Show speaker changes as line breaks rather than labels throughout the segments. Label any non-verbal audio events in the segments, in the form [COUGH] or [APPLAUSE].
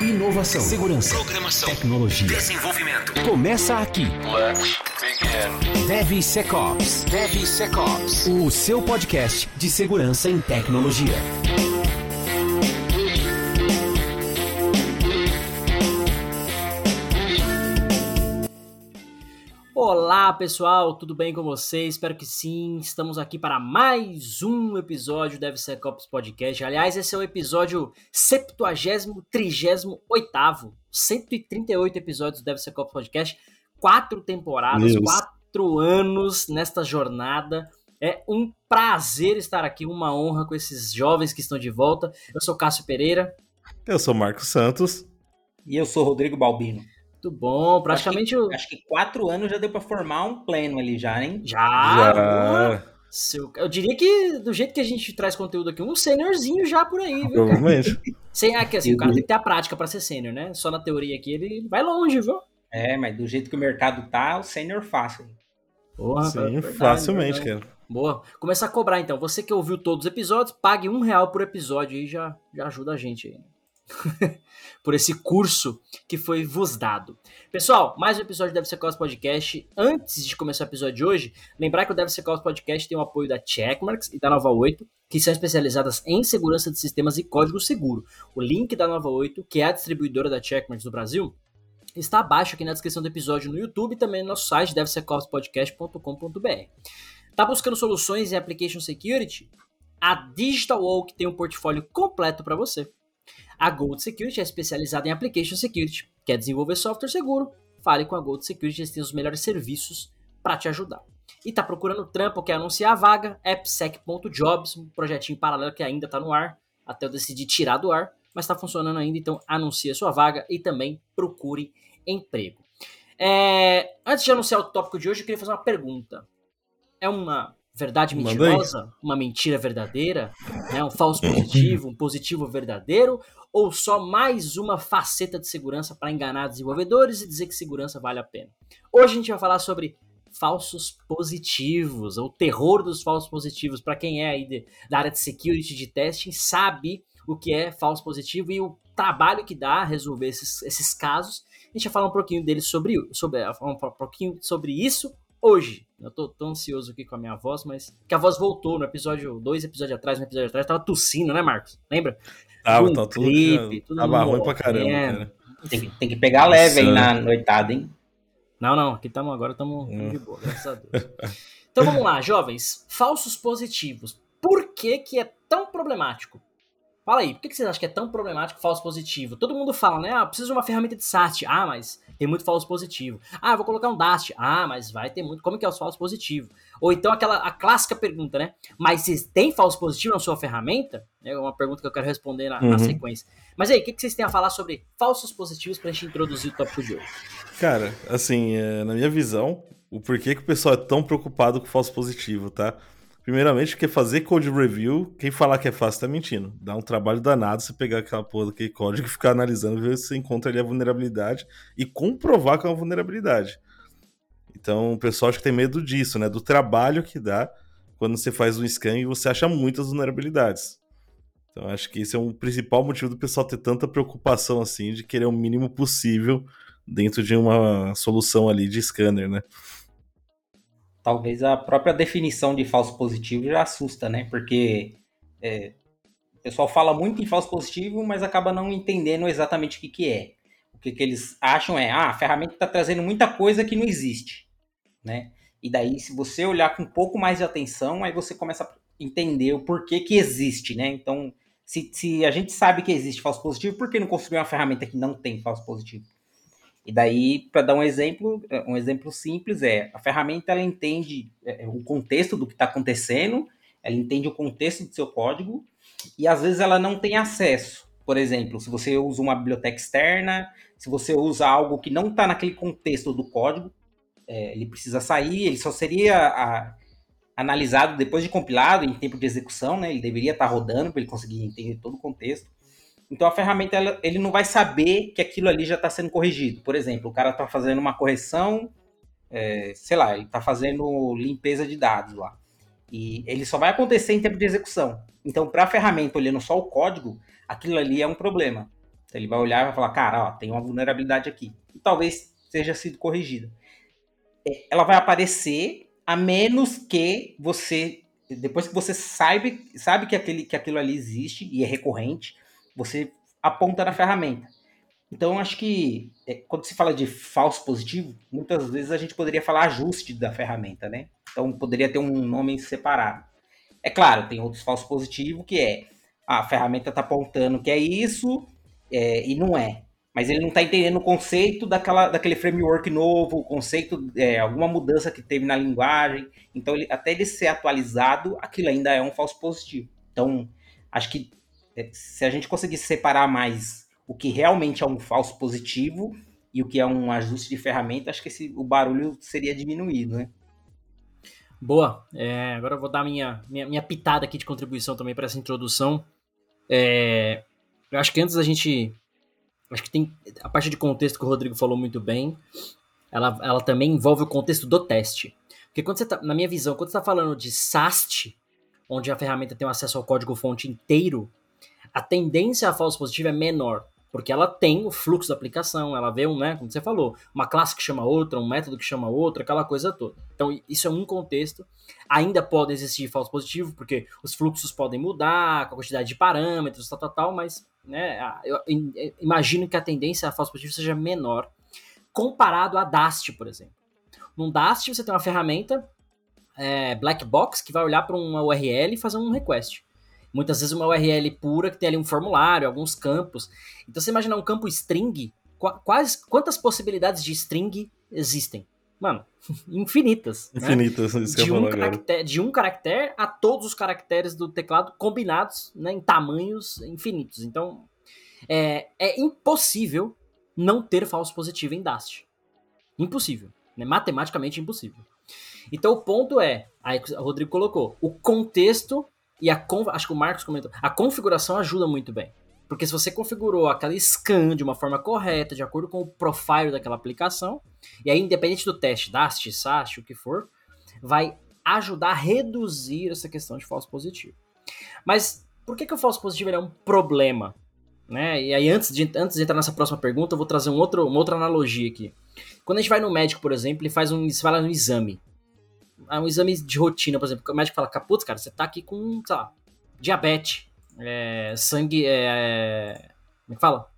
inovação, segurança,
Programação.
tecnologia.
Desenvolvimento.
Começa aqui.
Let's begin.
DevSecOps. DevSecOps. O seu podcast de segurança em tecnologia.
Olá pessoal, tudo bem com vocês? Espero que sim. Estamos aqui para mais um episódio do DevSecOps Podcast. Aliás, esse é o episódio 70, 38, 138 episódios do DevSecOps Podcast, quatro temporadas,
Deus.
quatro anos nesta jornada. É um prazer estar aqui, uma honra com esses jovens que estão de volta. Eu sou Cássio Pereira.
Eu sou Marcos Santos.
E eu sou Rodrigo Balbino.
Muito bom, praticamente o-
Acho que quatro anos já deu pra formar um pleno ali já, hein?
já.
Já.
Seu- eu diria que do jeito que a gente traz conteúdo aqui, um sêniorzinho já por aí, viu? cara?
Provavelmente. [LAUGHS]
Sem, é que assim, o cara tem que ter a prática pra ser sênior, né? Só na teoria aqui ele vai longe, viu?
É, mas do jeito que o mercado tá, o sênior fácil.
Porra,
Sim,
verdade,
facilmente,
verdade.
cara.
Boa. Começar a cobrar então. Você que ouviu todos os episódios, pague um real por episódio aí, já, já ajuda a gente aí. [LAUGHS] por esse curso que foi vos dado. Pessoal, mais um episódio do DevSecOps Podcast. Antes de começar o episódio de hoje, lembrar que o DevSecOps Podcast tem o apoio da Checkmarks e da Nova 8, que são especializadas em segurança de sistemas e código seguro. O link da Nova 8, que é a distribuidora da Checkmarks do Brasil, está abaixo aqui na descrição do episódio no YouTube e também no nosso site devsecopspodcast.com.br. Tá buscando soluções em application security? A Digital Oak tem um portfólio completo para você. A Gold Security é especializada em application security. Quer desenvolver software seguro? Fale com a Gold Security, eles têm os melhores serviços para te ajudar. E tá procurando trampo, quer anunciar a vaga? appsec.jobs, um projetinho paralelo que ainda tá no ar, até eu decidir tirar do ar, mas está funcionando ainda, então anuncie a sua vaga e também procure emprego. É, antes de anunciar o tópico de hoje, eu queria fazer uma pergunta. É uma verdade mentirosa? Uma mentira verdadeira? Né? Um falso positivo? Um positivo verdadeiro? Ou só mais uma faceta de segurança para enganar desenvolvedores e dizer que segurança vale a pena? Hoje a gente vai falar sobre falsos positivos, o terror dos falsos positivos. Para quem é aí de- da área de security, de testing, sabe o que é falso positivo e o trabalho que dá resolver esses, esses casos. A gente vai falar um pouquinho dele sobre, sobre falar um pouquinho sobre isso hoje. Eu tô tão ansioso aqui com a minha voz, mas que a voz voltou no episódio, dois episódios atrás, no episódio atrás, tava tossindo, né, Marcos? Lembra?
Tava,
Um
tá tudo.
gripe, todo
tava
mundo
ruim pra caramba,
morrendo.
cara.
Tem que, tem que pegar leve aí
Nossa.
na noitada, hein?
Não, não, aqui estamos agora, estamos
Hum.
de boa, graças a Deus. [LAUGHS] Então vamos lá, jovens. Falsos positivos. Por que, que é tão problemático? Fala aí, por que, vocês acham que é tão problemático falso positivo? Todo mundo fala, né? Ah, preciso de uma ferramenta de SAST. Ah, mas tem muito falso positivo. Ah, vou colocar um DAST. Ah, mas vai ter muito. Como que é os falsos positivos? Ou então aquela a clássica pergunta, né? Mas vocês têm falso positivo na sua ferramenta? É uma pergunta que eu quero responder na, na
Uhum.
sequência. Mas aí, o que, que vocês têm a falar sobre falsos positivos pra gente introduzir o tópico de hoje?
Cara, assim, é, na minha visão, o porquê que o pessoal é tão preocupado com falso positivo, tá? Primeiramente, porque fazer code review, quem falar que é fácil tá mentindo. Dá um trabalho danado você pegar aquela porra daquele código e ficar analisando, ver se você encontra ali a vulnerabilidade e comprovar que é uma vulnerabilidade. Então, o pessoal acho que tem medo disso, né? Do trabalho que dá quando você faz um scan e você acha muitas vulnerabilidades. Então, acho que esse é um principal motivo do pessoal ter tanta preocupação assim de querer o mínimo possível dentro de uma solução ali de scanner, né?
Talvez a própria definição de falso positivo já assusta, né? Porque é, o pessoal fala muito em falso positivo, mas acaba não entendendo exatamente o que, que é. O que, que eles acham é, ah, a ferramenta está trazendo muita coisa que não existe, né? E daí, se você olhar com um pouco mais de atenção, aí você começa a entender o porquê que existe, né? Então, se, se a gente sabe que existe falso positivo, por que não construir uma ferramenta que não tem falso positivo? E daí, para dar um exemplo, um exemplo simples é a ferramenta ela entende é, o contexto do que está acontecendo, ela entende o contexto do seu código e às vezes ela não tem acesso. Por exemplo, se você usa uma biblioteca externa, se você usa algo que não está naquele contexto do código, é, ele precisa sair, ele só seria a- analisado depois de compilado em tempo de execução, né? Ele deveria estar rodando para ele conseguir entender todo o contexto. Então a ferramenta ela- ele não vai saber que aquilo ali já está sendo corrigido. Por exemplo, o cara está fazendo uma correção, é, sei lá, ele está fazendo limpeza de dados lá. E ele só vai acontecer em tempo de execução. Então, para a ferramenta olhando só o código, aquilo ali é um problema. Então ele vai olhar e vai falar, cara, ó, tem uma vulnerabilidade aqui. E talvez seja sido corrigida. É, ela vai aparecer a menos que você, depois que você sabe, sabe que, aquele, que aquilo ali existe e é recorrente, você aponta na ferramenta. Então, acho que é, quando se fala de falso positivo, muitas vezes a gente poderia falar ajuste da ferramenta, né? Então, poderia ter um nome separado. É claro, tem outros falsos positivos que é a ferramenta está apontando que é isso é, e não é. Mas ele não está entendendo o conceito daquela, daquele framework novo, o conceito, é, alguma mudança que teve na linguagem. Então, ele, até ele ser atualizado, aquilo ainda é um falso positivo. Então, acho que se a gente conseguisse separar mais o que realmente é um falso positivo e o que é um ajuste de ferramenta, acho que esse, o barulho seria diminuído, né?
Boa. É, agora eu vou dar minha, minha, minha pitada aqui de contribuição também para essa introdução. É, eu acho que antes a gente. Acho que tem. A parte de contexto que o Rodrigo falou muito bem, ela, ela também envolve o contexto do teste. Porque quando você tá, na minha visão, quando você está falando de SAST, onde a ferramenta tem acesso ao código-fonte inteiro, a tendência a falso positivo é menor porque ela tem o fluxo da aplicação, ela vê um, né, como você falou, uma classe que chama outra, um método que chama outra, aquela coisa toda. Então, isso é um contexto. Ainda pode existir falso positivo, porque os fluxos podem mudar, com a quantidade de parâmetros, tal, tal, tal, mas né, eu imagino que a tendência a falso positivo seja menor comparado a Dast, por exemplo. Num Dast, você tem uma ferramenta é, black box que vai olhar para uma URL e fazer um request. Muitas vezes uma URL pura que tem ali um formulário, alguns campos. Então você imagina um campo string, quais, quantas possibilidades de string existem? Mano, infinitas. [LAUGHS]
Infinitas,
né?
isso de,
um caractere, de um caractere a todos os caracteres do teclado combinados né, em tamanhos infinitos. Então, é, é impossível não ter falso positivo em Dast. Impossível. Né? Matematicamente impossível. Então o ponto é, aí o Rodrigo colocou, o contexto e a acho que o Marcos comentou, a configuração ajuda muito bem. Porque se você configurou aquela scan de uma forma correta, de acordo com o profile daquela aplicação, e aí independente do teste, DAST, SAST, o que for, vai ajudar a reduzir essa questão de falso positivo. Mas por que, que o falso positivo é um problema? Né? E aí, antes de, antes de entrar nessa próxima pergunta, eu vou trazer um outro, uma outra analogia aqui. Quando a gente vai no médico, por exemplo, ele faz um, lá no exame um exame de rotina, por exemplo, o médico fala, capuz, cara, você tá aqui com, sei lá, diabetes, é, sangue, é, como é que fala?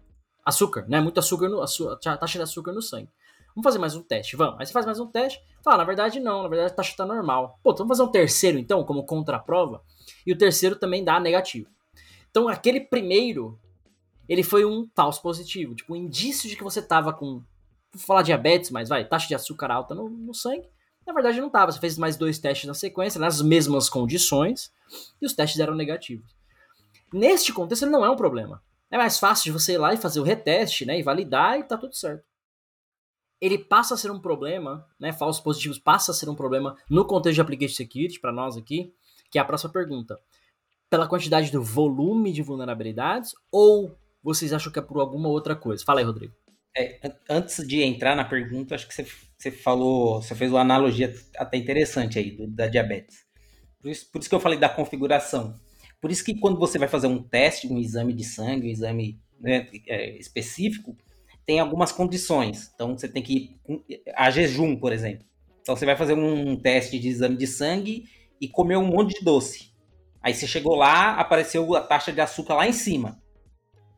Açúcar, né? Muito açúcar, no, a taxa de açúcar no sangue. Vamos fazer mais um teste, vamos. Aí você faz mais um teste, fala, na verdade não, na verdade a taxa tá normal. Pô, então vamos fazer um terceiro então, como contraprova, e o terceiro também dá negativo. Então aquele primeiro, ele foi um falso positivo, tipo um indício de que você tava com, vou falar diabetes, mas vai, taxa de açúcar alta no, no sangue, na verdade, não estava. Você fez mais dois testes na sequência, nas mesmas condições, e os testes eram negativos. Neste contexto, ele não é um problema. É mais fácil de você ir lá e fazer o reteste, né, e validar e tá tudo certo. Ele passa a ser um problema, né, falsos positivos passa a ser um problema no contexto de Application Security, para nós aqui, que é a próxima pergunta. Pela quantidade do volume de vulnerabilidades ou vocês acham que é por alguma outra coisa? Fala aí, Rodrigo.
É, antes de entrar na pergunta, acho que você, você falou, você fez uma analogia até interessante aí do, da diabetes. Por isso, por isso que eu falei da configuração. Por isso que quando você vai fazer um teste, um exame de sangue, um exame né, é, específico, tem algumas condições. Então você tem que ir a jejum, por exemplo. Então você vai fazer um teste de exame de sangue e comer um monte de doce. Aí você chegou lá, apareceu a taxa de açúcar lá em cima.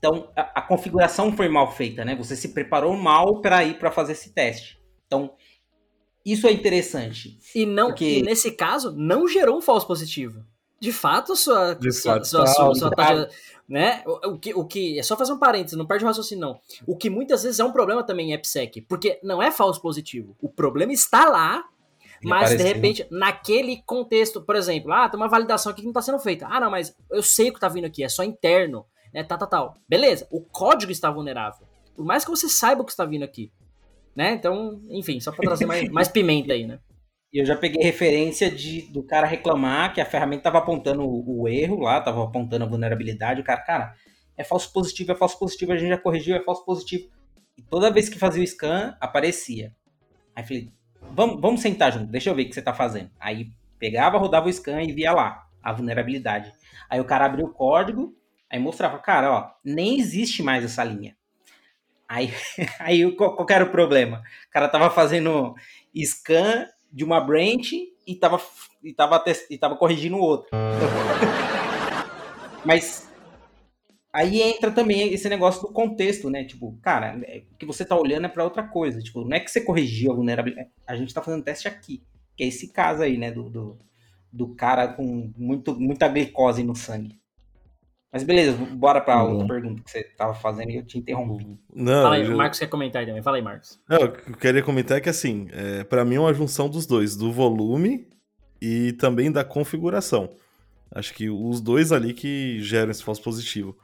Então, a, a, configuração foi mal feita, né? Você se preparou mal para ir para fazer esse teste. Então, isso é interessante.
E não, porque... e nesse caso, não gerou um falso positivo. De fato, sua,
De
sua,
fato,
sua, sua, sua taxa, né? O, o, que, o que é só fazer um parênteses, não perde o raciocínio não. O que muitas vezes é um problema também em AppSec, porque não é falso positivo. O problema está lá, mas de repente, naquele contexto, por exemplo, ah, tem uma validação aqui que não está sendo feita. Ah, não, mas eu sei o que está vindo aqui, é só interno né, tal, tal, tal. Beleza, o código está vulnerável. Por mais que você saiba o que está vindo aqui. Né? Então, enfim, só para trazer mais, mais pimenta aí, né?
E eu já peguei referência de, do cara reclamar que a ferramenta estava apontando o, o, erro lá, estava apontando a vulnerabilidade. O cara, cara, é falso positivo, é falso positivo, a gente já corrigiu, é falso positivo. E toda vez que fazia o scan, aparecia. Aí falei, vamos, vamos sentar junto, deixa eu ver o que você está fazendo. Aí pegava, rodava o scan e via lá a vulnerabilidade. Aí o cara abriu o código, Aí mostrava, cara, ó, nem existe mais essa linha. Aí, [LAUGHS] aí qual, era o problema? O cara tava fazendo scan de uma branch e tava, e tava, e tava corrigindo outra. [LAUGHS] Mas aí entra também esse negócio do contexto, né? Tipo, cara, é, o que você tá olhando é para outra coisa. Tipo, não é que você corrigiu a vulnerabilidade. A gente tá fazendo teste aqui. Que é esse caso aí, né? Do, do, do cara com muito, muita glicose no sangue. Mas beleza, bora pra outra uhum. pergunta que você tava fazendo e eu te interrompi.
Não, Fala aí, o Marcos quer comentar aí também. Fala aí, Marcos.
Não, o que eu queria comentar é que, assim, é, para mim é uma junção dos dois, do volume e também da configuração. Acho que os dois ali que geram esse falso positivo.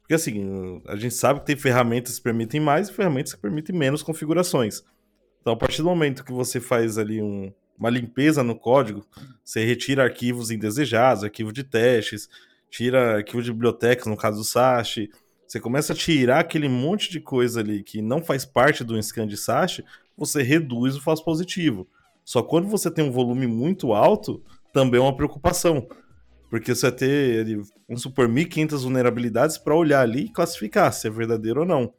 Porque, assim, a gente sabe que tem ferramentas que permitem mais e ferramentas que permitem menos configurações. Então, a partir do momento que você faz ali um, uma limpeza no código, você retira arquivos indesejados, arquivo de testes, tira arquivo de bibliotecas, no caso do SASH, você começa a tirar aquele monte de coisa ali que não faz parte do scan de SASH, você reduz o falso positivo. Só quando você tem um volume muito alto, também é uma preocupação. Porque você vai ter, vamos supor, 1.500 vulnerabilidades para olhar ali e classificar se é verdadeiro ou não.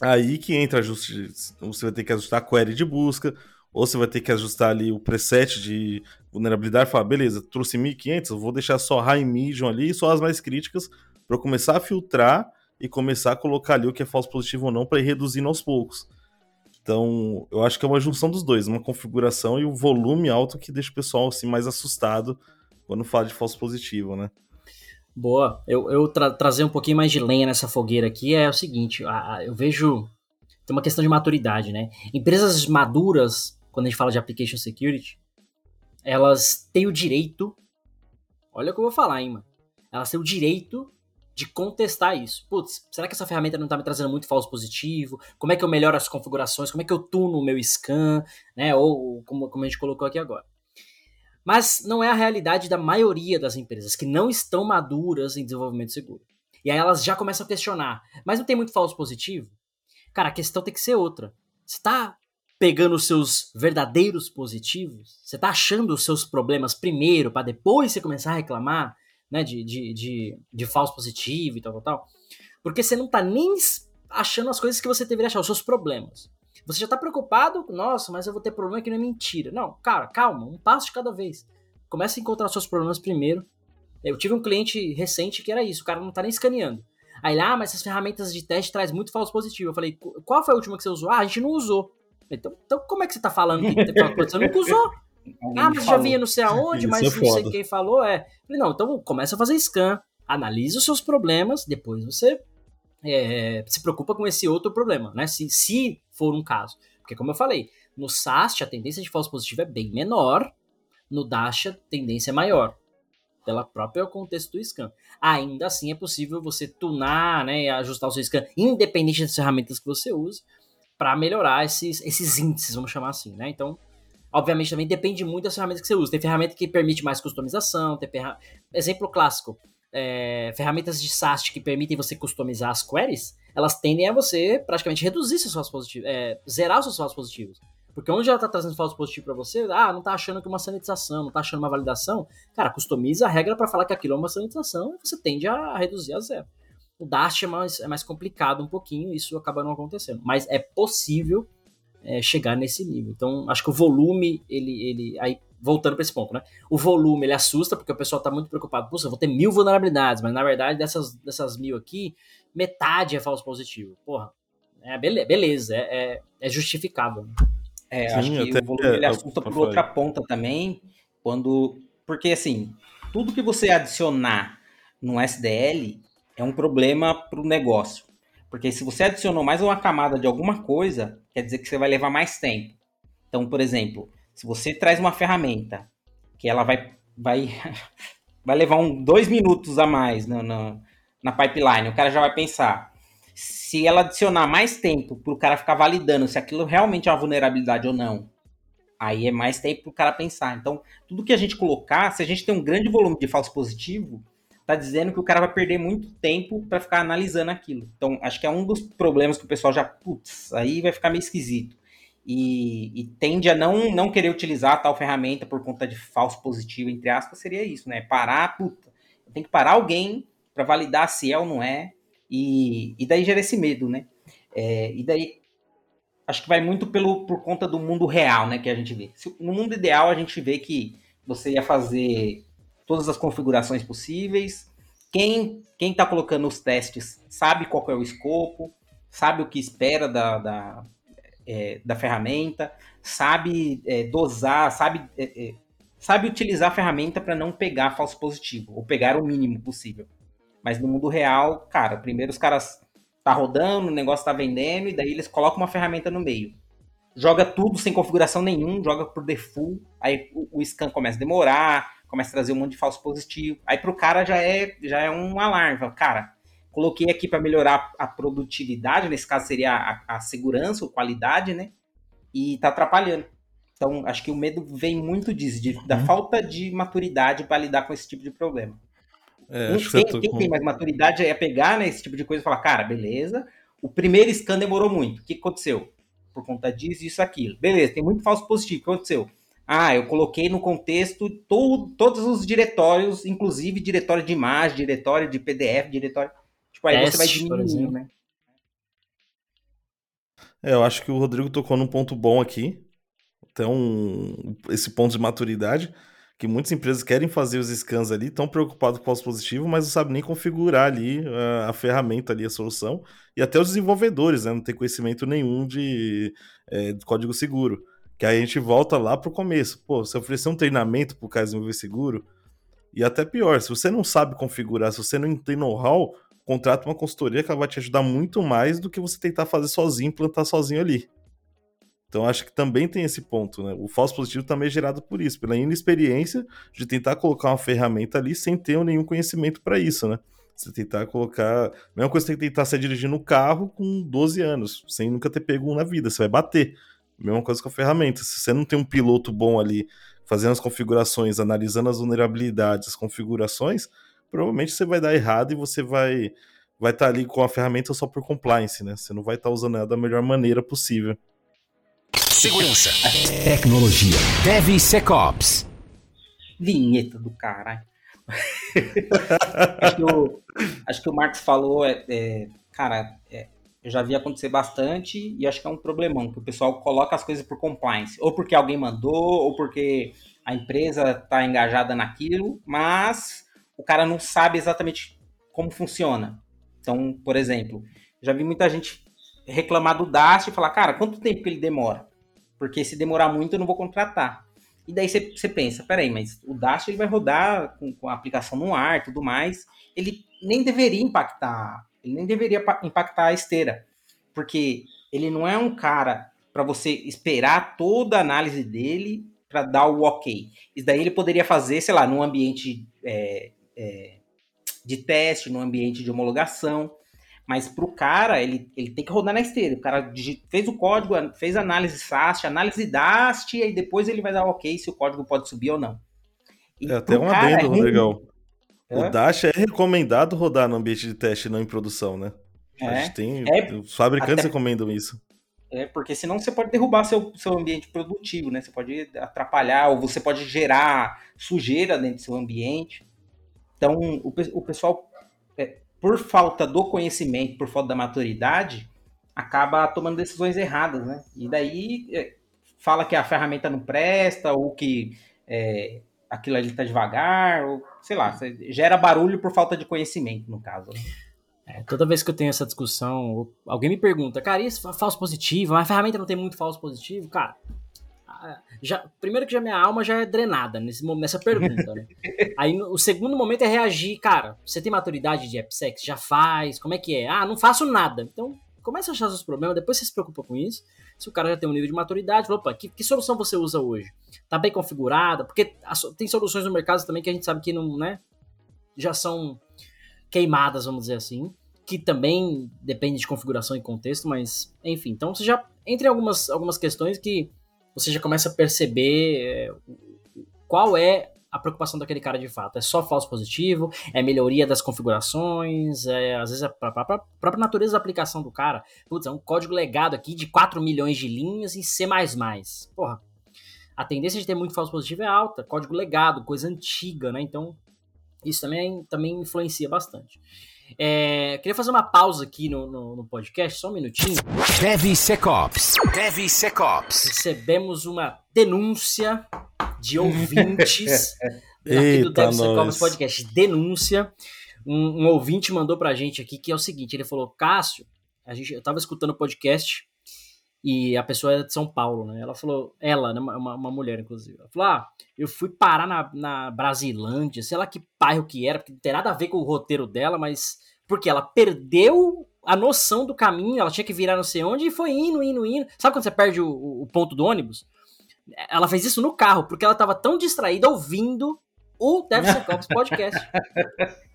Aí que entra ajuste, você vai ter que ajustar a query de busca, ou você vai ter que ajustar ali o preset de vulnerabilidade falar, beleza, trouxe 1500, eu vou deixar só high medium ali, só as mais críticas, para começar a filtrar e começar a colocar ali o que é falso positivo ou não, para ir reduzindo aos poucos. Então, eu acho que é uma junção dos dois, uma configuração e o volume alto que deixa o pessoal assim, mais assustado quando fala de falso positivo, né?
Boa. Eu, eu tra trazer um pouquinho mais de lenha nessa fogueira aqui é o seguinte, a, a, eu vejo tem uma questão de maturidade, né? Empresas maduras quando a gente fala de application security, elas têm o direito, olha o que eu vou falar, hein, mano. Elas têm o direito de contestar isso. Putz, será que essa ferramenta não está me trazendo muito falso positivo? Como é que eu melhoro as configurações? Como é que eu tuno o meu scan? Né? Ou como, como a gente colocou aqui agora. Mas não é a realidade da maioria das empresas que não estão maduras em desenvolvimento seguro. E aí elas já começam a questionar. Mas não tem muito falso positivo? Cara, a questão tem que ser outra. Você está pegando os seus verdadeiros positivos? Você tá achando os seus problemas primeiro, para depois você começar a reclamar né, de, de, de, de falso positivo e tal, tal, tal? Porque você não tá nem achando as coisas que você deveria achar, os seus problemas. Você já tá preocupado, nossa, mas eu vou ter problema que não é mentira. Não, cara, calma, um passo de cada vez. Comece a encontrar seus problemas primeiro. Eu tive um cliente recente que era isso, o cara não tá nem escaneando. Aí lá, ah, mas essas ferramentas de teste traz muito falso positivo. Eu falei, qual foi a última que você usou? Ah, a gente não usou. Então, então como é que você tá falando que tem uma coisa? Você nunca usou. [LAUGHS] ah, mas já vinha não sei aonde, mas é não sei quem falou. É. Falei, não, então começa a fazer scan, analisa os seus problemas, depois você é, se preocupa com esse outro problema, né? Se, se for um caso. Porque, como eu falei, no SAST a tendência de falso positivo é bem menor, no Dash a tendência é maior, pela própria contexto do scan. Ainda assim é possível você tunar, né, ajustar o seu scan, independente das ferramentas que você use, para melhorar esses, esses índices, vamos chamar assim, né? Então, obviamente também depende muito das ferramentas que você usa. Tem ferramenta que permite mais customização, tem ferra... exemplo clássico, é, ferramentas de SAST que permitem você customizar as queries, elas tendem a você praticamente reduzir seus falsos positivos, é, zerar seus falsos positivos. Porque onde ela está trazendo falso positivo para você, ah, não está achando que uma sanitização, não está achando uma validação, cara, customiza a regra para falar que aquilo é uma sanitização e você tende a reduzir a zero. O Dash é mais, é mais complicado um pouquinho, isso acaba não acontecendo. Mas é possível é, chegar nesse nível. Então, acho que o volume, ele. ele aí, voltando para esse ponto, né? O volume, ele assusta, porque o pessoal está muito preocupado. Puxa, eu vou ter mil vulnerabilidades, mas na verdade, dessas, dessas mil aqui, metade é falso positivo. Porra, é, beleza, beleza é, é, é justificável.
É, Sim, acho que o volume ele assusta por outra ponta também, quando. Porque assim, tudo que você adicionar no SDL é um problema para o negócio. Porque se você adicionou mais uma camada de alguma coisa, quer dizer que você vai levar mais tempo. Então, por exemplo, se você traz uma ferramenta que ela vai, vai, [LAUGHS] vai levar um, dois minutos a mais no, no, na pipeline, o cara já vai pensar. Se ela adicionar mais tempo para o cara ficar validando se aquilo realmente é uma vulnerabilidade ou não, aí é mais tempo para o cara pensar. Então, tudo que a gente colocar, se a gente tem um grande volume de falso positivo, tá dizendo que o cara vai perder muito tempo para ficar analisando aquilo. Então, acho que é um dos problemas que o pessoal já, putz, aí vai ficar meio esquisito. E, e, tende a não, não querer utilizar tal ferramenta por conta de falso positivo, entre aspas, seria isso, né? Parar, puta, tem que parar alguém para validar se é ou não é, e, e daí gera esse medo, né? É, e daí acho que vai muito pelo, por conta do mundo real, né, que a gente vê. No mundo ideal a gente vê que você ia fazer todas as configurações possíveis. Quem quem está colocando os testes sabe qual é o escopo, sabe o que espera da, da, é, da ferramenta, sabe é, dosar, sabe, é, é sabe utilizar a ferramenta para não pegar falso positivo, ou pegar o mínimo possível. Mas no mundo real, cara, primeiro os caras tá rodando, o negócio tá vendendo, e daí eles colocam uma ferramenta no meio. Joga tudo sem configuração nenhum, joga por default, aí o, o scan começa a demorar, começa a trazer um monte de falso positivo. Aí pro cara já é, já é um alarme. Cara, coloquei aqui para melhorar a produtividade, nesse caso seria a, a segurança ou qualidade, né? E tá atrapalhando. Então, acho que o medo vem muito disso, de, da uhum. falta de maturidade para lidar com esse tipo de problema. É, quem, quem com... tem mais maturidade é pegar né, esse tipo de coisa e falar, cara, beleza, o primeiro scan demorou muito. O que aconteceu? Por conta disso, isso, aquilo. Beleza, tem muito falso positivo. O que aconteceu? Ah, eu coloquei no contexto todo, todos os diretórios, inclusive diretório de imagem, diretório de PDF, diretório. Tipo, aí Teste, você vai diminuindo, né?
É, eu acho que o Rodrigo tocou num ponto bom aqui. Até um, esse ponto de maturidade que muitas empresas querem fazer os scans ali, estão preocupados com o falso positivo, mas não sabem nem configurar ali a, a, ferramenta ali, a solução. E até os desenvolvedores, né, não tem conhecimento nenhum de, é, de código seguro. Que aí a gente volta lá pro começo. Pô, você oferecer um treinamento pro cara desenvolver seguro, e até pior, se você não sabe configurar, se você não tem know-how, contrata uma consultoria que ela vai te ajudar muito mais do que você tentar fazer sozinho, implantar sozinho ali. Então acho que também tem esse ponto, né? O falso positivo também é gerado por isso, pela inexperiência de tentar colocar uma ferramenta ali sem ter nenhum conhecimento para isso, né? Você tentar colocar. Mesma coisa que você tentar ser dirigindo um carro com 12 anos, sem nunca ter pego um na vida, você vai bater. Mesma coisa com a ferramenta. Se você não tem um piloto bom ali fazendo as configurações, analisando as vulnerabilidades, as configurações, provavelmente você vai dar errado e você vai vai estar tá ali com a ferramenta só por compliance, né? Você não vai estar tá usando ela da melhor maneira possível.
Segurança. Tecnologia. DevSecOps.
Vinheta do caralho. [LAUGHS] acho, que o, acho que o Marcos falou, é, é cara, é, eu já vi acontecer bastante e acho que é um problemão, que o pessoal coloca as coisas por compliance, ou porque alguém mandou, ou porque a empresa está engajada naquilo, mas o cara não sabe exatamente como funciona. Então, por exemplo, já vi muita gente reclamar do Dast e falar, cara, quanto tempo que ele demora? porque se demorar muito eu não vou contratar. E daí você pensa, peraí, mas o Dash ele vai rodar com, com a aplicação no ar tudo mais, ele nem deveria impactar, ele nem deveria impactar a esteira, porque ele não é um cara para você esperar toda a análise dele para dar o ok. Isso daí ele poderia fazer, sei lá, num ambiente é, é, de teste, num ambiente de homologação, mas para o cara, ele, ele tem que rodar na esteira. O cara fez o código, fez análise SAST, análise DAST, e depois ele vai dar ok se o código pode subir ou não.
E é até um adendo, é Rodrigão. É? O Dash é recomendado rodar no ambiente de teste, não em produção, né? É. A gente tem. É, os fabricantes até, recomendam isso.
É, porque senão você pode derrubar seu, seu ambiente produtivo, né? Você pode atrapalhar, ou você pode gerar sujeira dentro do seu ambiente. Então, o, o pessoal é, por falta do conhecimento, por falta da maturidade, acaba tomando decisões erradas, né? E daí é, fala que a ferramenta não presta, ou que é, aquilo ali está devagar, ou sei lá, gera barulho por falta de conhecimento, no caso. Né?
É, toda vez que eu tenho essa discussão, alguém me pergunta, cara, isso é falso positivo? A ferramenta não tem muito falso positivo? Cara, já, primeiro que já minha alma já é drenada nesse, nessa pergunta, né? [LAUGHS] Aí no, o segundo momento é reagir, cara, você tem maturidade de AppSec? Já faz? Como é que é? Ah, não faço nada. Então, começa a achar seus problemas, depois você se preocupa com isso. Se o cara já tem um nível de maturidade, opa, que, que solução você usa hoje? Tá bem configurada? Porque tem soluções no mercado também que a gente sabe que não, né? Já são queimadas, vamos dizer assim que também depende de configuração e contexto, mas enfim, então você já entre algumas, algumas questões que você já começa a perceber é, qual é a preocupação daquele cara de fato. É só falso positivo, é melhoria das configurações, é, às vezes a, a, própria natureza da aplicação do cara. Putz, é um código legado aqui de 4 milhões de linhas em C. Porra, a tendência de ter muito falso positivo é alta. Código legado, coisa antiga, né? Então Isso também, também influencia bastante. É, queria fazer uma pausa aqui no, no, no podcast, só um minutinho.
DevSecOps. DevSecOps.
Recebemos uma denúncia de ouvintes [LAUGHS] aqui do
Eita,
DevSecOps
nós.
Podcast. Denúncia. Um, um ouvinte mandou pra gente aqui que é o seguinte: ele falou, Cássio, a gente, eu tava escutando o podcast e a pessoa é de São Paulo, né? Ela falou, ela, né, uma, uma mulher, inclusive, ela falou: Ah, eu fui parar na, na Brasilândia, sei lá que bairro que era, porque não tem nada a ver com o roteiro dela, mas porque ela perdeu a noção do caminho, ela tinha que virar não sei onde e foi indo, indo, indo. Sabe quando você perde o, o ponto do ônibus? Ela fez isso no carro, porque ela tava tão distraída ouvindo o DevSecOps Podcast. [LAUGHS]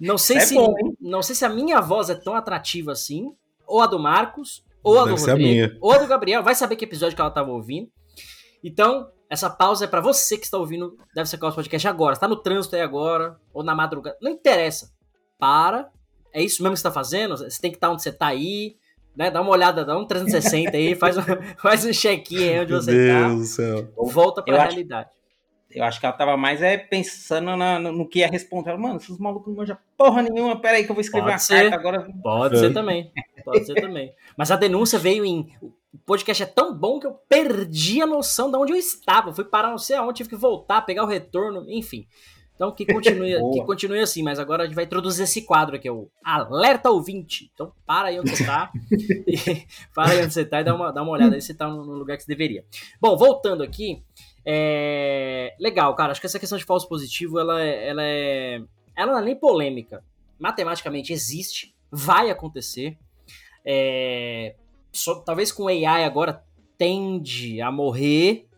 Não sei,
É
se,
bom,
não sei se a minha voz é tão atrativa assim, ou a do Marcos, ou a do
a
Rodrigo,
minha.
ou a do Gabriel. Vai saber que episódio que ela tava ouvindo. Então, essa pausa é pra você que está ouvindo Deve Ser Caos Podcast agora. Está no trânsito aí agora, ou na madrugada. Não interessa. Para. É isso mesmo que você tá fazendo? Você tem que estar onde você tá aí. Né? Dá uma olhada, dá um 360 aí, faz um, [LAUGHS] faz um check-in aí onde
Meu
você
Deus do céu.
tá. Volta pra
Eu acho-
realidade.
Eu acho que ela tava mais é, pensando na- no, no que ia responder. Ela, Mano, esses malucos não manjam porra nenhuma. Pera aí que eu vou escrever
Pode
uma
ser.
carta agora.
Pode
É.
ser também. Pode ser também. Mas a denúncia veio em. O podcast é tão bom que eu perdi a noção de onde eu estava. Fui parar não sei aonde, tive que voltar, pegar o retorno, enfim. Então que continue, [LAUGHS] que continue assim, mas agora a gente vai introduzir esse quadro aqui, é o Alerta Ouvinte. Então para aí onde você tá. [LAUGHS] e, para aí onde você tá e dá uma, dá uma olhada aí se você tá no no lugar que você deveria. Bom, voltando aqui. É... Legal, cara. Acho que essa questão de falso positivo, ela ela é. Ela não é nem polêmica. Matematicamente existe, vai acontecer. É, só- talvez com AI agora tende a morrer,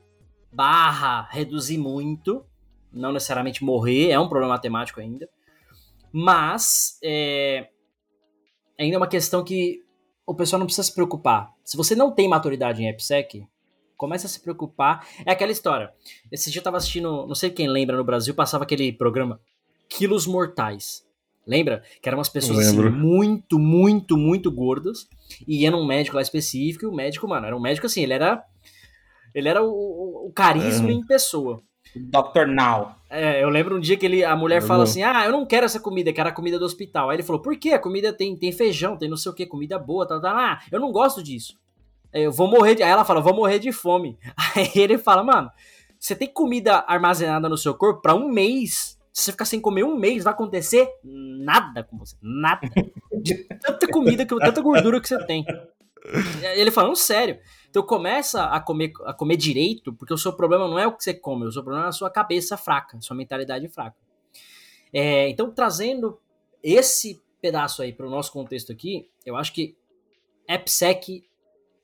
barra, reduzir muito. Não necessariamente morrer, é um problema matemático ainda. Mas é, ainda é uma questão que o pessoal não precisa se preocupar. Se você não tem maturidade em AppSec, começa a se preocupar. É aquela história. Esse dia eu tava assistindo, não sei quem lembra no Brasil, passava aquele programa Quilos Mortais. Lembra? Que eram umas pessoas assim, muito, muito, muito gordas. E ia num médico lá específico. E o médico, mano, era um médico assim, ele era. Ele era o, o- carisma
Uhum.
em pessoa.
Dr. Now.
É, eu lembro um dia que ele, a mulher
Eu
fala
não.
assim: Ah, eu não quero essa comida, que era a comida do hospital. Aí ele falou: Por quê? A comida tem, tem feijão, tem não sei o que, comida boa, tal, tal. Ah, eu não gosto disso. É, Eu vou morrer de. Aí ela fala: Vou morrer de fome. [LAUGHS] Aí ele fala: Mano, você tem comida armazenada no seu corpo pra um mês. Se você ficar sem comer um mês, vai acontecer nada com você. Nada. De tanta comida, que, tanta gordura que você tem. Ele falando sério. Então começa a comer, a comer direito, porque o seu problema não é o que você come, o seu problema é a sua cabeça fraca, sua mentalidade fraca. É, então, trazendo esse pedaço aí para o nosso contexto aqui, eu acho que AppSec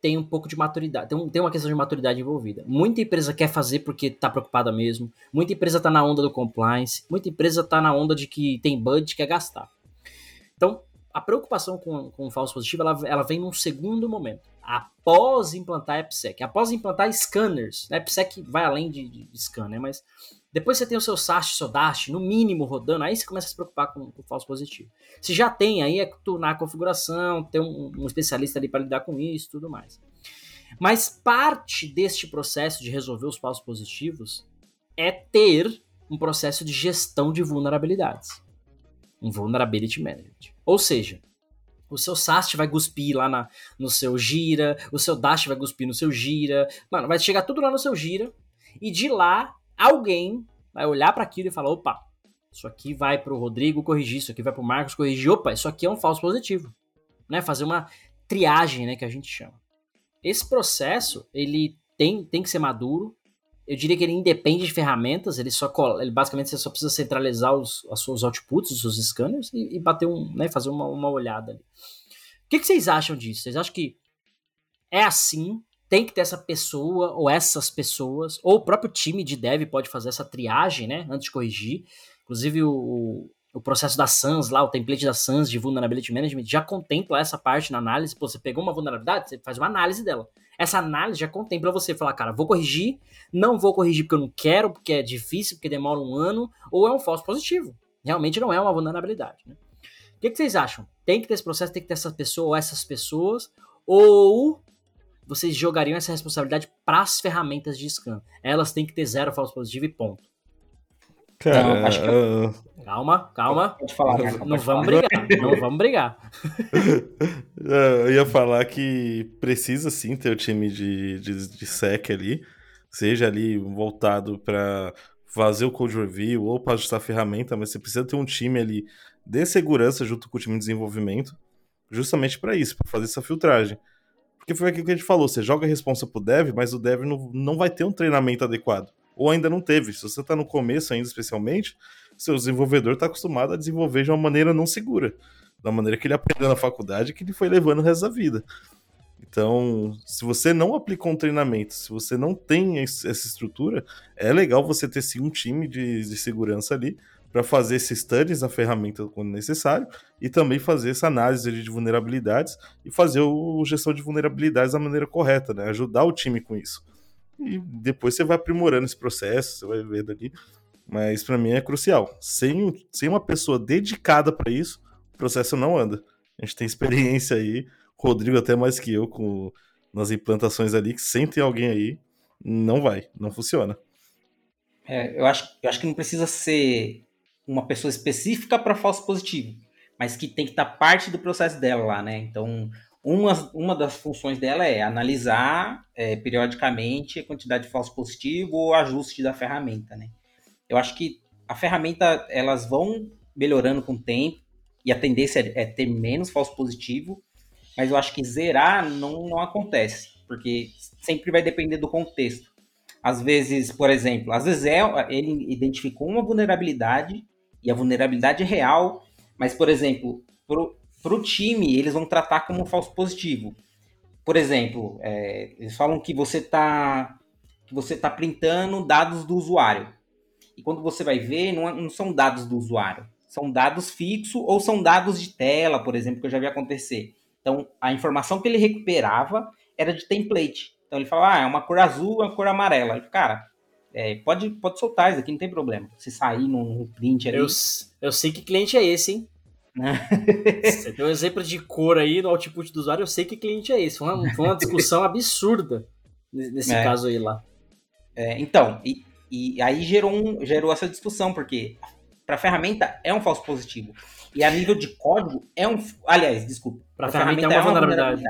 tem um pouco de maturidade, tem, um- tem uma questão de maturidade envolvida. Muita empresa quer fazer porque está preocupada mesmo, muita empresa está na onda do compliance, muita empresa está na onda de que tem budget quer gastar. Então, a preocupação com, com o falso positivo, ela, ela vem num segundo momento, após implantar AppSec, após implantar scanners. A AppSec vai além de, de, de scanner, mas depois você tem o seu SAST, seu DAST, no mínimo rodando, aí você começa a se preocupar com, o falso positivo. Se já tem, aí é tunar a configuração, ter um, um especialista ali para lidar com isso e tudo mais. Mas parte deste processo de resolver os falsos positivos é ter um processo de gestão de vulnerabilidades. Um vulnerability management. Ou seja, o seu SAST vai cuspir lá na, no seu Gira, o seu Dash vai cuspir no seu Gira. Mano, vai chegar tudo lá no seu Gira e de lá alguém vai olhar para aquilo e falar: opa, isso aqui vai pro Rodrigo corrigir, isso aqui vai pro Marcos corrigir. Opa, isso aqui é um falso positivo. Né? Fazer uma triagem, né, que a gente chama. Esse processo, ele tem, tem que ser maduro. Eu diria que ele independe de ferramentas, ele só ele basicamente você só precisa centralizar os, os seus outputs, os seus scanners e, e bater um, né, fazer uma, uma olhada ali. O que, que vocês acham disso? Vocês acham que é assim? Tem que ter essa pessoa ou essas pessoas, ou o próprio time de dev pode fazer essa triagem, né, antes de corrigir. Inclusive o, o, processo da SANS lá, o template da SANS de Vulnerability Management já contempla essa parte na análise. Pô, você pegou uma vulnerabilidade, você faz uma análise dela. Essa análise já contempla você falar, cara, vou corrigir, não vou corrigir porque eu não quero, porque é difícil, porque demora um ano, ou é um falso positivo. Realmente não é uma vulnerabilidade. Né? O que, que vocês acham? Tem que ter esse processo, tem que ter essa pessoa ou essas pessoas, ou vocês jogariam essa responsabilidade para as ferramentas de scan? Elas têm que ter zero falso positivo e ponto.
Cara,
Não, acho que eu-
ah,
Calma, calma.
Pode falar, Marco,
Não vamos
falar.
brigar, não vamos brigar.
É, [LAUGHS] Eu ia falar que precisa sim ter o time de, de, de sec ali, seja ali voltado para fazer o code review ou para ajustar a ferramenta, mas você precisa ter um time ali de segurança junto com o time de desenvolvimento, justamente para isso, para fazer essa filtragem. Porque foi aquilo que a gente falou, você joga a responsa pro dev, mas o dev não, não vai ter um treinamento adequado. Ou ainda não teve. Se você está no começo ainda, especialmente, seu desenvolvedor está acostumado a desenvolver de uma maneira não segura da maneira que ele aprendeu na faculdade que ele foi levando o resto da vida. Então, se você não aplicou um treinamento, se você não tem essa estrutura, é legal você ter sim um time de, de segurança ali para fazer esses studies na ferramenta quando necessário e também fazer essa análise de vulnerabilidades e fazer o gestão de vulnerabilidades da maneira correta, né? Ajudar o time com isso. E depois você vai aprimorando esse processo, você vai vendo ali. Mas para mim é crucial. Sem, sem uma pessoa dedicada para isso, o processo não anda. A gente tem experiência aí, Rodrigo até mais que eu, com nas implantações ali, que sem ter alguém aí, não vai, não funciona.
É, eu, acho, eu acho que não precisa ser uma pessoa específica para falso positivo, mas que tem que estar parte do processo dela lá, né? Então, uma, uma das funções dela é analisar é, periodicamente a quantidade de falso positivo ou ajuste da ferramenta, né? Eu acho que a ferramenta, elas vão melhorando com o tempo, e a tendência é é ter menos falso positivo, mas eu acho que zerar não, não acontece, porque sempre vai depender do contexto. Às vezes, por exemplo, às vezes é, ele identificou uma vulnerabilidade e a vulnerabilidade é real, mas, por exemplo, para o time, eles vão tratar como um falso positivo. Por exemplo, é, eles falam que você está que você tá printando dados do usuário. E quando você vai ver, não, é- não são dados do usuário. São dados fixos ou são dados de tela, por exemplo, que eu já vi acontecer. Então, a informação que ele recuperava era de template. Então, ele fala, ah, é uma cor azul, é uma cor amarela. Ele, cara, é, pode, pode soltar isso aqui, não tem problema. Se sair num, print ali...
Eu, eu sei que cliente é esse, hein? [LAUGHS] Você deu um exemplo de cor aí no output do usuário, eu sei que cliente é esse. Foi uma, foi uma discussão absurda nesse
É.
caso aí lá.
É, então, e, e aí gerou, um, gerou essa discussão, porque para ferramenta é um falso positivo. E a nível de código é um. Aliás, desculpa.
Pra
pra
ferramenta é uma vulnerabilidade.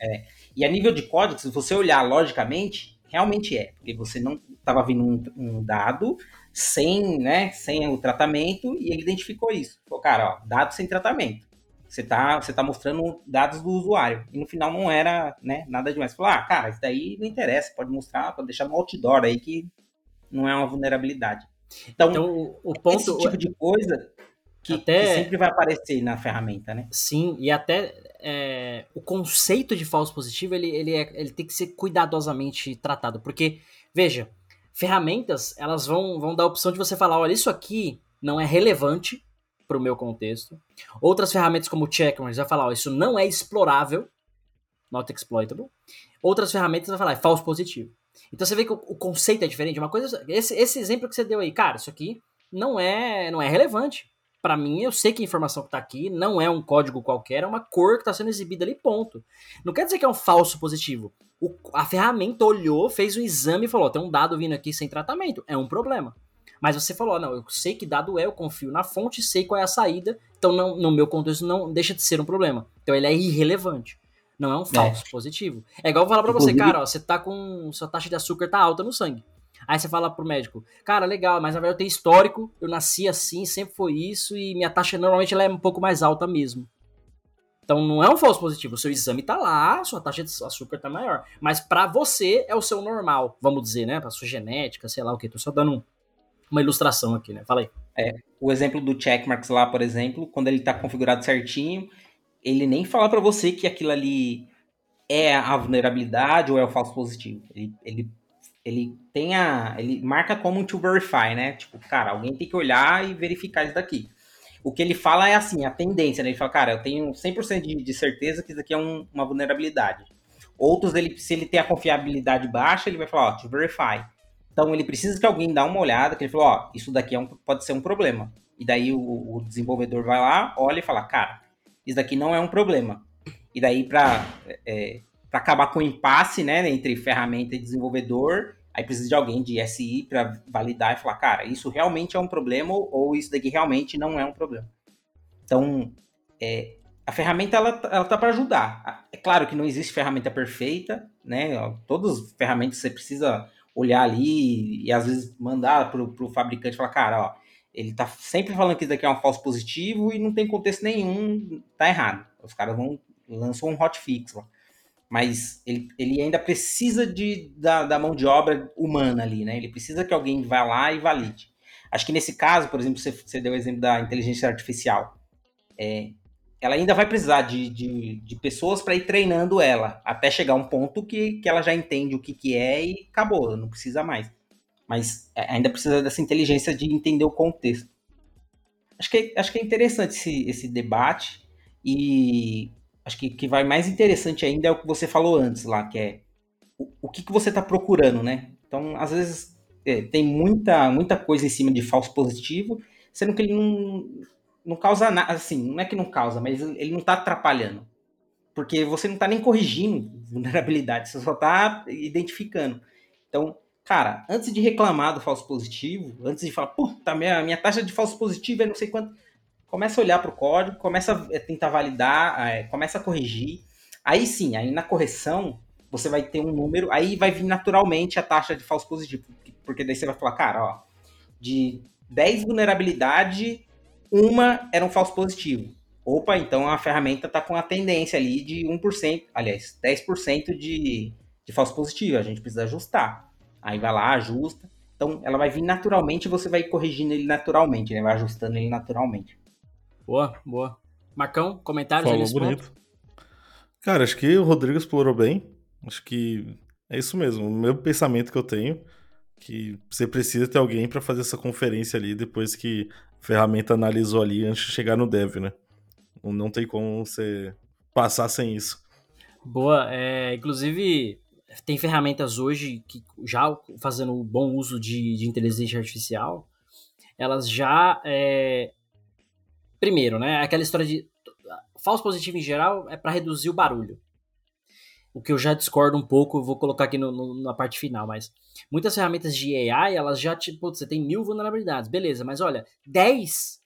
É. E a nível de código, se você olhar logicamente, realmente é. Porque você não estava vindo um, um dado sem, né, sem o tratamento e ele identificou isso. Falou, cara, ó, dado sem tratamento. Você tá, você tá mostrando dados do usuário. E no final não era né, nada demais. Falou, ah, cara, isso daí não interessa. Pode mostrar, pode deixar no outdoor aí que não é uma vulnerabilidade. Então,
Então, o, o
esse
ponto.
tipo de coisa que,
Até-
que sempre vai aparecer na ferramenta, né?
Sim, e até é, o conceito de falso positivo ele, ele, é- ele tem que ser cuidadosamente tratado. Porque, veja, ferramentas elas vão, vão dar a opção de você falar: olha, isso aqui não é relevante para o meu contexto. Outras ferramentas, como o Checkmarks, vai falar: ó, isso não é explorável, not exploitable. Outras ferramentas vai falar: é falso positivo. Então você vê que o, o conceito é diferente. Uma coisa, esse, esse exemplo que você deu aí, cara, isso aqui não é, não é relevante. Para mim, eu sei que a informação que tá aqui não é um código qualquer, é uma cor que tá sendo exibida ali, ponto. Não quer dizer que é um falso positivo. O- a ferramenta olhou, fez um exame e falou: "Ó, tem um dado vindo aqui sem tratamento. É um problema. Mas você falou: não, eu sei que dado é, eu confio na fonte, sei qual é a saída, então não, no meu contexto não deixa de ser um problema. Então ele é irrelevante. Não é um falso positivo. É igual eu falar pra você, cara, ó, você tá com. Sua taxa de açúcar tá alta no sangue. Aí você fala pro médico, cara, legal, mas na verdade eu tenho histórico, eu nasci assim, sempre foi isso, e minha taxa normalmente ela é um pouco mais alta mesmo. Então não é um falso positivo, o seu exame tá lá, sua taxa de açúcar tá maior. Mas pra você é o seu normal, vamos dizer, né? Pra sua genética, sei lá o que. Tô só dando um- uma ilustração aqui, né? Fala aí.
O exemplo do checkmarks lá, por exemplo, quando ele está configurado certinho, ele nem fala para você que aquilo ali é a vulnerabilidade ou é o falso positivo. Ele, ele, ele tem a. Ele marca como to verify, né? Tipo, cara, alguém tem que olhar e verificar isso daqui. O que ele fala é assim, a tendência, né? Ele fala, cara, eu tenho 100% de, de certeza que isso aqui é um- uma vulnerabilidade. Outros, ele, se ele tem a confiabilidade baixa, ele vai falar, ó, to verify. Então ele precisa que alguém dá uma olhada, que ele falou, ó, isso daqui é um- pode ser um problema. E daí o, o desenvolvedor vai lá, olha e fala, cara, isso daqui não é um problema. E daí para acabar com o impasse, né, entre ferramenta e desenvolvedor, Aí precisa de alguém de SI para validar e falar, cara, isso realmente é um problema ou isso daqui realmente não é um problema. Então, é, a ferramenta ela, ela tá para ajudar. É claro que não existe ferramenta perfeita, né? Todas as ferramentas você precisa olhar ali e às vezes mandar pro, pro fabricante falar, cara, ó, ele tá sempre falando que isso daqui é um falso positivo e não tem contexto nenhum, tá errado. Os caras vão lançam um hotfix lá. Mas ele, ele ainda precisa de, da, da mão de obra humana ali, né? Ele precisa que alguém vá lá e valide. Acho que nesse caso, por exemplo, você, você deu o exemplo da inteligência artificial. É, ela ainda vai precisar de, de, de pessoas para ir treinando ela, até chegar um ponto que, que ela já entende o que, que é e acabou, não precisa mais. Mas é, ainda precisa dessa inteligência de entender o contexto. Acho que, acho que é interessante esse, esse debate e acho que que vai mais interessante ainda é o que você falou antes lá, que é o, o que, que você está procurando, né? Então, às vezes, é, tem muita, muita coisa em cima de falso positivo, sendo que ele não, não causa nada, assim, não é que não causa, mas ele não está atrapalhando. Porque você não está nem corrigindo vulnerabilidade, você só está identificando. Então, cara, antes de reclamar do falso positivo, antes de falar, puta, minha, minha taxa de falso positivo é não sei quanto, começa a olhar para o código, começa a tentar validar, é, começa a corrigir. Aí sim, aí na correção, você vai ter um número, aí vai vir naturalmente a taxa de falso positivo. Porque daí você vai falar, cara, ó, de 10 vulnerabilidade, uma era um falso positivo. Opa, então a ferramenta está com a tendência ali de 1%, aliás, 10% de, de falso positivo. A gente precisa ajustar. Aí vai lá, ajusta. Então ela vai vir naturalmente e você vai corrigindo ele naturalmente, né? Vai ajustando ele naturalmente.
Boa, boa. Marcão, comentários
Falou bonito. Ponto? Cara, acho que o Rodrigo explorou bem. Acho que é isso mesmo. O meu pensamento que eu tenho que você precisa ter alguém para fazer essa conferência ali depois que a ferramenta analisou ali antes de chegar no dev, né? Não tem como você passar sem isso.
Boa, é, inclusive tem ferramentas hoje que já fazendo bom uso de, de inteligência artificial, elas já é, primeiro, né? Aquela história de falso positivo em geral é para reduzir o barulho o que eu já discordo um pouco, vou colocar aqui no, no, na parte final, mas muitas ferramentas de AI, elas já, tipo, você tem mil vulnerabilidades, beleza, mas olha, 10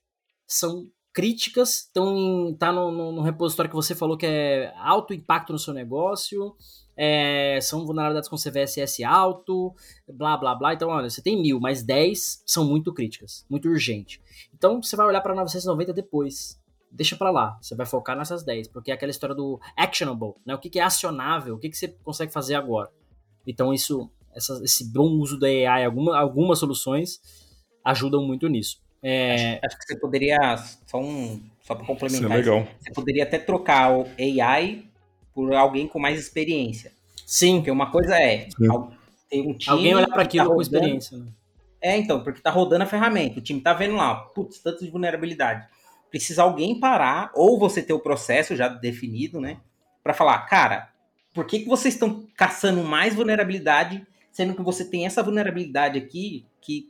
são críticas, estão tá no, no, no, repositório que você falou que é alto impacto no seu negócio, é, são vulnerabilidades com CVSS alto, blá blá blá. Então, olha, você tem mil, mas 10 são muito críticas, muito urgente. Então, você vai olhar para 990 depois deixa para lá. Você vai focar nessas 10, porque é aquela história do actionable, né? O que, que é acionável, o que, que você consegue fazer agora. Então, isso, essa, esse bom uso da AI, alguma, algumas soluções ajudam muito nisso.
É... Acho, acho, que você poderia, só, um, só para complementar,
isso é legal.
você poderia até trocar o AI por alguém com mais experiência.
Sim.
Porque uma coisa é
ter um time. Alguém olhar para aquilo tá com experiência. Né?
É, então, porque tá rodando a ferramenta, o time tá vendo lá, putz, tanto de vulnerabilidade precisa alguém parar, ou você ter o processo já definido, né? Para falar, cara, por que, que vocês estão caçando mais vulnerabilidade, sendo que você tem essa vulnerabilidade aqui que,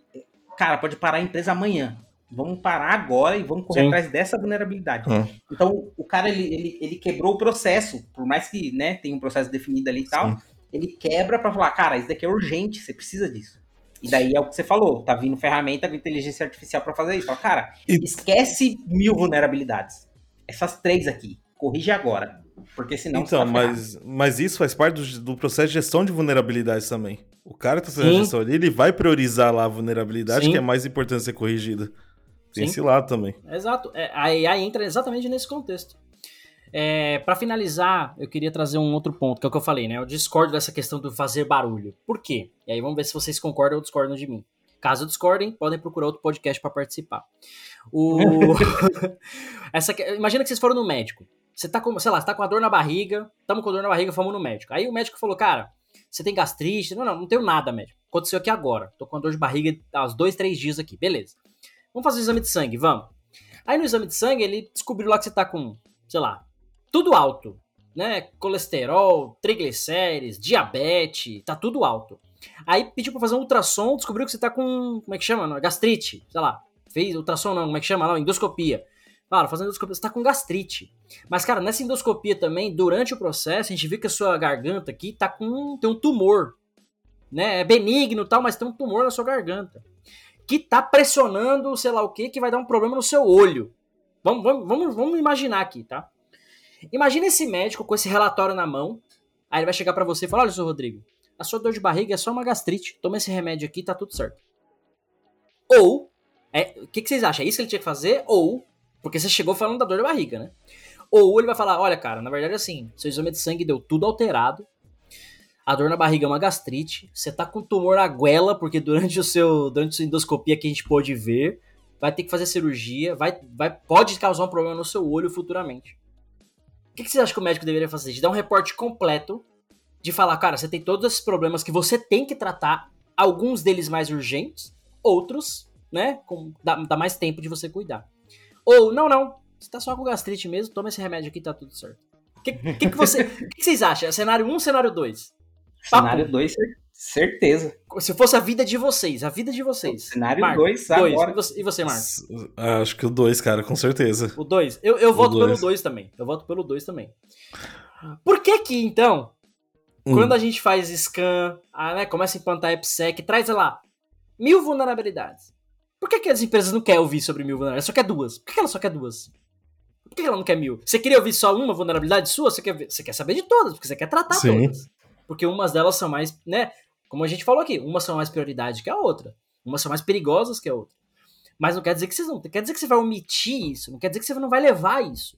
cara, pode parar a empresa amanhã. Vamos parar agora e vamos correr Sim. atrás dessa vulnerabilidade. Uhum. Então, o cara, ele, ele, ele, quebrou o processo, por mais que né, tenha um processo definido ali e tal, Sim. ele quebra para falar, cara, isso daqui é urgente, você precisa disso. E daí é o que você falou, tá vindo ferramenta com inteligência artificial para fazer isso. Fala, cara, e... esquece mil vulnerabilidades. Essas três aqui, corrige agora. Porque senão
Então, tá mas, mas isso faz parte do, do, processo de gestão de vulnerabilidades também. O cara que tá fazendo a gestão ali, ele vai priorizar lá a vulnerabilidade Sim. que é mais importante ser corrigida. Tem Sim. esse lado também.
Exato. É, a AI entra exatamente nesse contexto. É, para finalizar, eu queria trazer um outro ponto, que é o que eu falei, né? Eu discordo dessa questão do fazer barulho. Por quê? E aí vamos ver se vocês concordam ou discordam de mim. Caso discordem, podem procurar outro podcast para participar. O... [LAUGHS] Essa... Imagina que vocês foram no médico. Você tá com, sei lá, você tá com a dor na barriga, estamos com dor na barriga, fomos no médico. Aí o médico falou, cara, você tem gastrite? Não, não, não tenho nada, médico. Aconteceu aqui agora. Tô com a dor de barriga há uns dois, três dias aqui. Beleza. Vamos fazer o exame de sangue, vamos. Aí no exame de sangue ele descobriu lá que você tá com, sei lá, tudo alto, né? Colesterol, triglicérides, diabetes, tá tudo alto. Aí pediu pra fazer um ultrassom, descobriu que você tá com, como é que chama? Gastrite, sei lá. Fez ultrassom não, como é que chama lá? Endoscopia. Claro, fazendo endoscopia, você tá com gastrite. Mas, cara, nessa endoscopia também, durante o processo, a gente viu que a sua garganta aqui tá com. tem um tumor. né? É benigno e tal, mas tem um tumor na sua garganta. Que tá pressionando, sei lá o que, que vai dar um problema no seu olho. Vamos, vamos, vamos, imaginar aqui, tá? Imagina esse médico com esse relatório na mão. Aí ele vai chegar para você e falar: Olha, seu Rodrigo, a sua dor de barriga é só uma gastrite. Toma esse remédio aqui, tá tudo certo. Ou, é, o que, que vocês acham? É isso que ele tinha que fazer? Ou, porque você chegou falando da dor de barriga, né? Ou ele vai falar: Olha, cara, na verdade, assim, seu exame de sangue deu tudo alterado. A dor na barriga é uma gastrite. Você tá com tumor na goela, porque durante o seu durante a sua endoscopia que a gente pôde ver, vai ter que fazer cirurgia, vai, vai pode causar um problema no seu olho futuramente. O que, que você acha que o médico deveria fazer? De dar um reporte completo, de falar, cara, você tem todos esses problemas que você tem que tratar, alguns deles mais urgentes, outros, né, com, dá, dá mais tempo de você cuidar. Ou, não, não, você tá só com gastrite mesmo, toma esse remédio aqui tá tudo certo. O que, que, que, você, que, que vocês acham? Cenário 1 um, cenário 2?
Cenário 2, certeza.
Se fosse a vida de vocês, a vida de vocês.
Cenário 2, agora.
E você, Marcos?
Acho que o 2, cara, com certeza.
O 2. Eu, eu voto dois. pelo 2 também. Eu voto pelo 2 também. Por que que, então, hum. quando a gente faz scan, ah, né, começa a implantar AppSec, traz lá mil vulnerabilidades. Por que, que as empresas não querem ouvir sobre mil vulnerabilidades? Só quer duas. Por que ela só quer duas? Por que ela não quer mil? Você queria ouvir só uma vulnerabilidade sua? Você quer, você quer saber de todas, porque você quer tratar Sim. todas porque umas delas são mais, né? Como a gente falou aqui, umas são mais prioridade que a outra, umas são mais perigosas que a outra. Mas não quer dizer que vocês não, quer dizer que você vai omitir isso, não quer dizer que você não vai levar isso.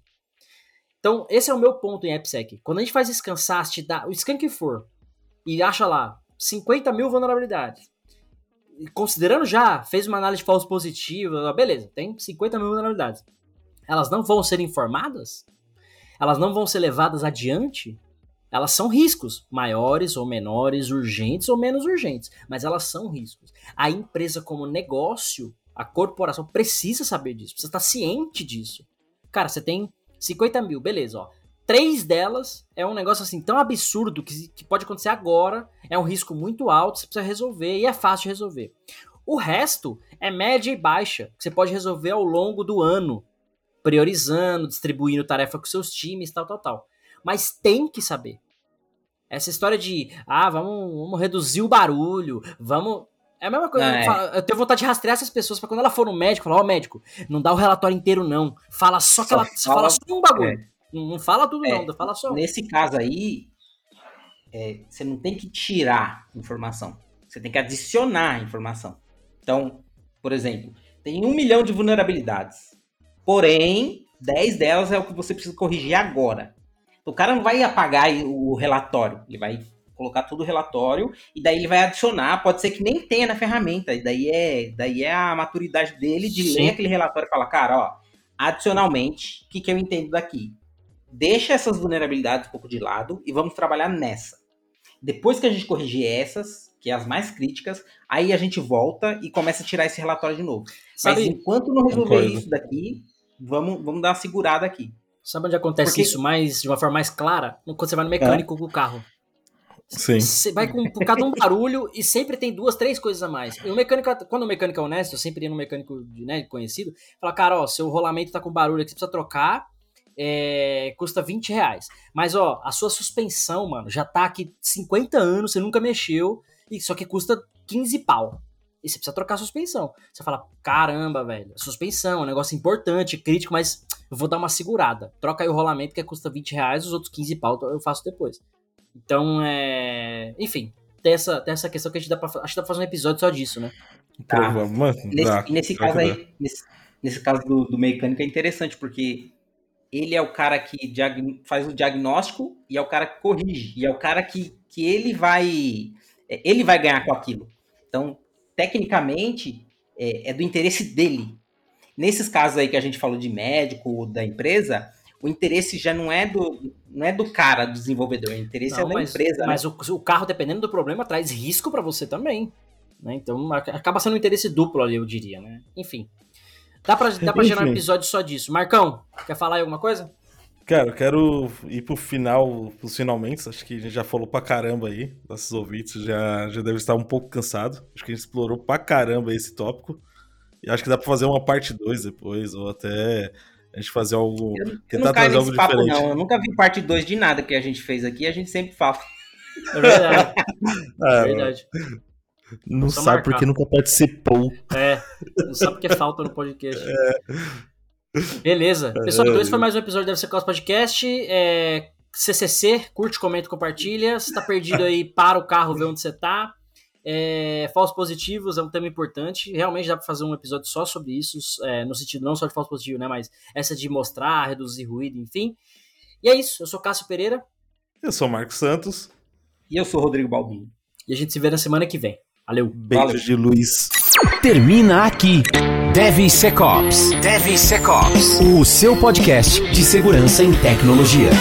Então, esse é o meu ponto em AppSec. Quando a gente faz scan SAST, dá, o scan que for, e acha lá 50 mil vulnerabilidades, considerando já, fez uma análise falso positiva, beleza, tem 50 mil vulnerabilidades. Elas não vão ser informadas? Elas não vão ser levadas adiante? Elas são riscos, maiores ou menores, urgentes ou menos urgentes, mas elas são riscos. A empresa, como negócio, a corporação precisa saber disso, precisa estar ciente disso. Cara, você tem 50 mil, beleza, ó. Três delas é um negócio assim tão absurdo que, que pode acontecer agora, é um risco muito alto, você precisa resolver e é fácil de resolver. O resto é média e baixa, que você pode resolver ao longo do ano, priorizando, distribuindo tarefa com seus times, tal, tal, tal mas tem que saber. Essa história de, ah, vamos, vamos reduzir o barulho, vamos. É a mesma coisa. É. Eu, falo, eu, tenho vontade de rastrear essas pessoas para quando ela for no médico, falar, ó, oh, médico, não dá o relatório inteiro, não. Fala só que só ela. Fala, fala só um bagulho. É. Não fala tudo, é. não, fala só.
Nesse caso aí, é, você não tem que tirar informação. Você tem que adicionar informação. Então, por exemplo, tem um milhão de vulnerabilidades. Porém, 10 delas é o que você precisa corrigir agora. O cara não vai apagar o relatório, ele vai colocar todo o relatório e daí ele vai adicionar, pode ser que nem tenha na ferramenta, e daí é, daí é a maturidade dele de Sim. ler aquele relatório e falar, cara, ó, adicionalmente, o que, que eu entendo daqui? Deixa essas vulnerabilidades um pouco de lado e vamos trabalhar nessa. Depois que a gente corrigir essas, que é as mais críticas, aí a gente volta e começa a tirar esse relatório de novo. Sabe, Mas enquanto não resolver isso daqui, vamos, vamos dar uma segurada aqui.
Sabe onde acontece Porque... isso mais de uma forma mais clara? Quando você vai no mecânico é. com o carro.
Sim.
Você vai com, cada um barulho e sempre tem duas, três coisas a mais. E o mecânico, quando o mecânico é honesto, eu sempre ia no mecânico né, conhecido, fala, cara, ó, seu rolamento tá com barulho aqui, você precisa trocar, é, custa 20 reais. Mas, ó, a sua suspensão, mano, já tá aqui 50 anos, você nunca mexeu, e só que custa 15 pau e você precisa trocar a suspensão. Você fala, caramba, velho, suspensão é um negócio importante, crítico, mas eu vou dar uma segurada. Troca aí o rolamento que custa 20 reais, os outros 15 pau eu faço depois. Então, é. Enfim, tem essa, tem essa questão que a gente dá pra. Acho que dá pra fazer um episódio só disso, né?
Tá. nesse, dá, nesse caso aí, nesse, nesse, caso do, do mecânico é interessante, porque ele é o cara que faz o diagnóstico e é o cara que corrige. E é o cara que, que ele vai. Ele vai ganhar com aquilo. Então, tecnicamente, é, é, do interesse dele. Nesses casos aí que a gente falou de médico, da empresa, o interesse já não é do, não é do cara, do desenvolvedor, o interesse não, é da
mas,
empresa.
Mas né? o, o, carro, dependendo do problema, traz risco para você também. Né? Então acaba sendo um interesse duplo ali, eu diria. Né? Enfim. Dá pra, dá pra gerar um episódio só disso. Marcão, quer falar aí alguma coisa?
Cara, eu quero ir pro final, pros finalmente. Acho que a gente já falou pra caramba aí. Nossos ouvintes já, já deve estar um pouco cansado. Acho que a gente explorou pra caramba esse tópico. E acho que dá pra fazer uma parte 2 depois, ou até a gente fazer algo.
Eu, tentar trazer algo papo, diferente. Não, eu nunca vi parte 2 de nada que a gente fez aqui, a gente sempre fala.
É verdade. [LAUGHS] É
Ah,
verdade.
Não sabe
marcar.
porque nunca participou.
É, não sabe porque falta no podcast. Beleza. Pessoal, então esse foi mais um episódio do Deve Ser Caos Podcast. É, CCC, curte, comenta, compartilha. Se tá perdido aí, [LAUGHS] para o carro, vê onde você tá. É, falsos positivos é um tema importante. Realmente dá pra fazer um episódio só sobre isso, é, no sentido não só de falso positivo, né? Mas essa de mostrar, reduzir ruído, enfim. E é isso. Eu sou Cássio Pereira
Eu sou o Marcos Santos.
E eu sou o Rodrigo Balbini.
e a gente se vê na semana que vem. Valeu.
Beijo
Valeu.
de luz.
Termina aqui. DevSecOps. DevSecOps. O seu podcast de segurança em tecnologia.